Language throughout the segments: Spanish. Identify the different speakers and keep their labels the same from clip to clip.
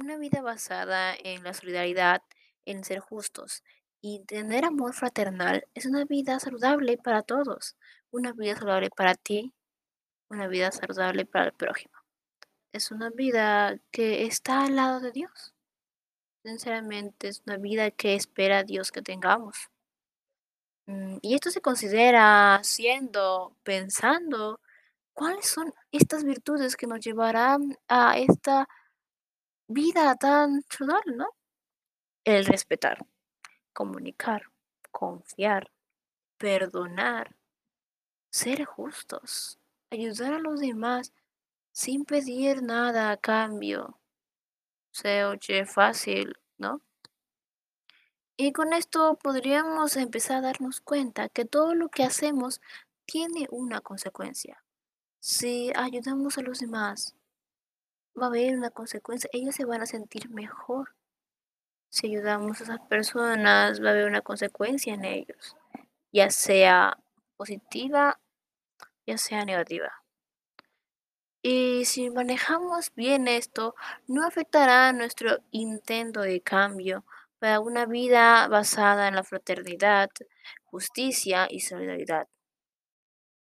Speaker 1: Una vida basada en la solidaridad, en ser justos y tener amor fraternal es una vida saludable para todos. Una vida saludable para ti, una vida saludable para el prójimo. Es una vida que está al lado de Dios. Sinceramente, es una vida que espera Dios que tengamos. Mm, Y esto se considera siendo, pensando, cuáles son estas virtudes que nos llevarán a esta vida tan saludable, ¿no? El respetar, comunicar, confiar, perdonar, ser justos, ayudar a los demás sin pedir nada a cambio. Se oye fácil, ¿no? Y con esto podríamos empezar a darnos cuenta que todo lo que hacemos tiene una consecuencia. Si ayudamos a los demás, va a haber una consecuencia. Ellos se van a sentir mejor. Si ayudamos a esas personas, va a haber una consecuencia en ellos, ya sea positiva, ya sea negativa. Y si manejamos bien esto, no afectará nuestro intento de cambio para una vida basada en la fraternidad, justicia y solidaridad.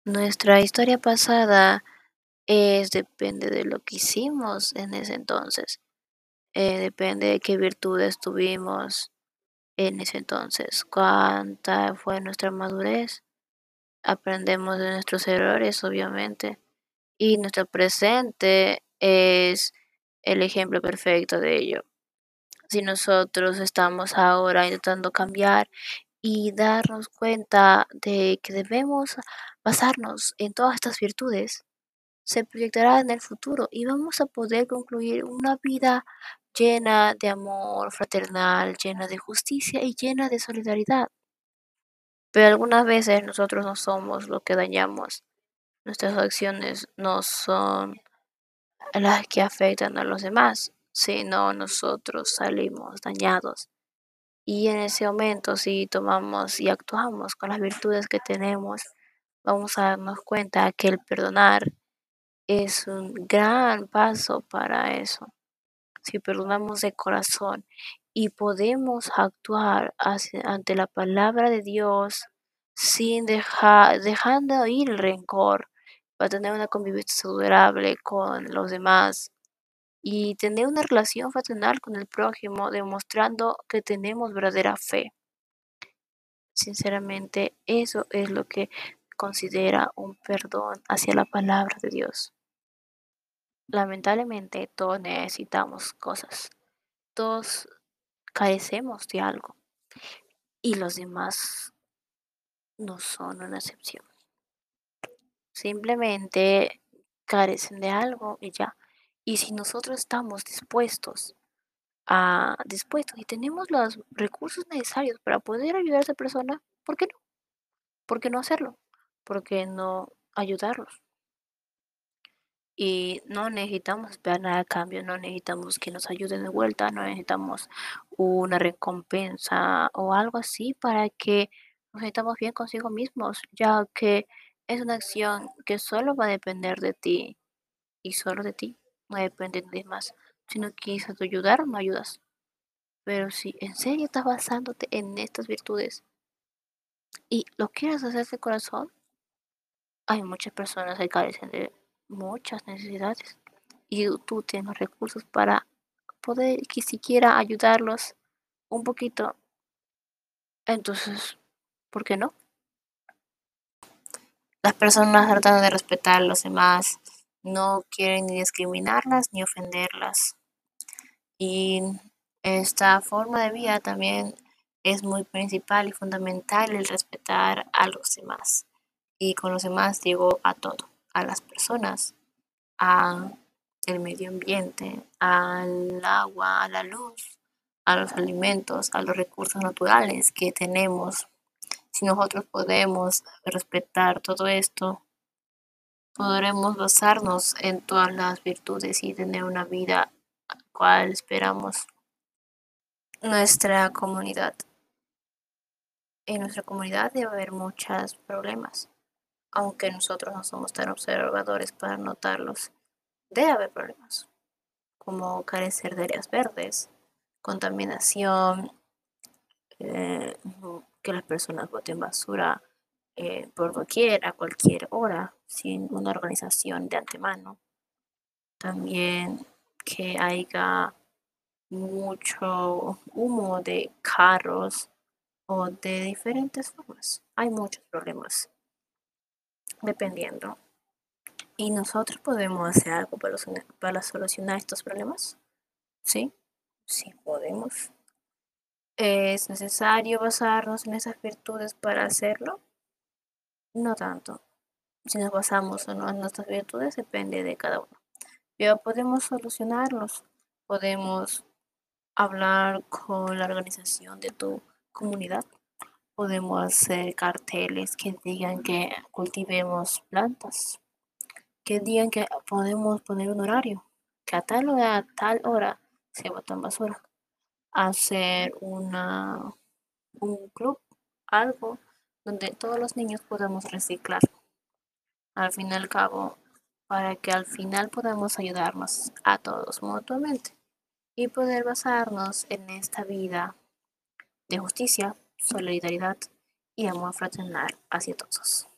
Speaker 1: Nuestra historia pasada es depende de lo que hicimos en ese entonces. Eh, depende de qué virtudes tuvimos en ese entonces, cuánta fue nuestra madurez. Aprendemos de nuestros errores, obviamente, y nuestro presente es el ejemplo perfecto de ello. Si nosotros estamos ahora intentando cambiar y darnos cuenta de que debemos basarnos en todas estas virtudes, se proyectará en el futuro y vamos a poder concluir una vida llena de amor fraternal, llena de justicia y llena de solidaridad. Pero algunas veces nosotros no somos lo que dañamos. Nuestras acciones no son las que afectan a los demás, sino nosotros salimos dañados. Y en ese momento, si tomamos y actuamos con las virtudes que tenemos, vamos a darnos cuenta que el perdonar es un gran paso para eso. Si perdonamos de corazón y podemos actuar ante la palabra de Dios sin dejar, dejando ir el rencor, para tener una convivencia saludable con los demás y tener una relación fraternal con el prójimo, demostrando que tenemos verdadera fe. Sinceramente, eso es lo que considera un perdón hacia la palabra de Dios. Lamentablemente, todos necesitamos cosas. Todos carecemos de algo. Y los demás no son una excepción. Simplemente carecen de algo y ya. Y si nosotros estamos dispuestos a dispuestos y tenemos los recursos necesarios para poder ayudar a esa persona, ¿por qué no? ¿Por qué no hacerlo? ¿Por qué no ayudarlos? Y no necesitamos esperar nada a cambio, no necesitamos que nos ayuden de vuelta, no necesitamos una recompensa o algo así para que nos sintamos bien consigo mismos, ya que es una acción que solo va a depender de ti y solo de ti, no depende de más. Si no quieres ayudar, no ayudas. Pero si en serio estás basándote en estas virtudes y lo quieres hacer de corazón, hay muchas personas que carecen de muchas necesidades y tú tienes recursos para poder que siquiera ayudarlos un poquito. Entonces, ¿por qué no? Las personas tratan de respetar a los demás, no quieren ni discriminarlas ni ofenderlas. Y esta forma de vida también es muy principal y fundamental el respetar a los demás. Y con los demás digo a todo, a las personas, a el medio ambiente, al agua, a la luz, a los alimentos, a los recursos naturales que tenemos. Si nosotros podemos respetar todo esto, podremos basarnos en todas las virtudes y tener una vida cual esperamos nuestra comunidad. En nuestra comunidad debe haber muchos problemas, aunque nosotros no somos tan observadores para notarlos. Debe haber problemas. como carecer de áreas verdes, contaminación, eh, que las personas boten basura eh, por doquier, a cualquier hora, sin una organización de antemano. También que haya mucho humo de carros o de diferentes formas. Hay muchos problemas, dependiendo. ¿Y nosotros podemos hacer algo para, para solucionar estos problemas? Sí, sí podemos. ¿Es necesario basarnos en esas virtudes para hacerlo? No tanto. Si nos basamos en nuestras virtudes depende de cada uno. Pero podemos solucionarlos. Podemos hablar con la organización de tu comunidad. Podemos hacer carteles que digan que cultivemos plantas. Que digan que podemos poner un horario. Que a tal hora, a tal hora se botan basura. Hacer una, un club, algo donde todos los niños podamos reciclar. Al fin y al cabo, para que al final podamos ayudarnos a todos mutuamente y poder basarnos en esta vida de justicia, solidaridad y amor fraternal hacia todos.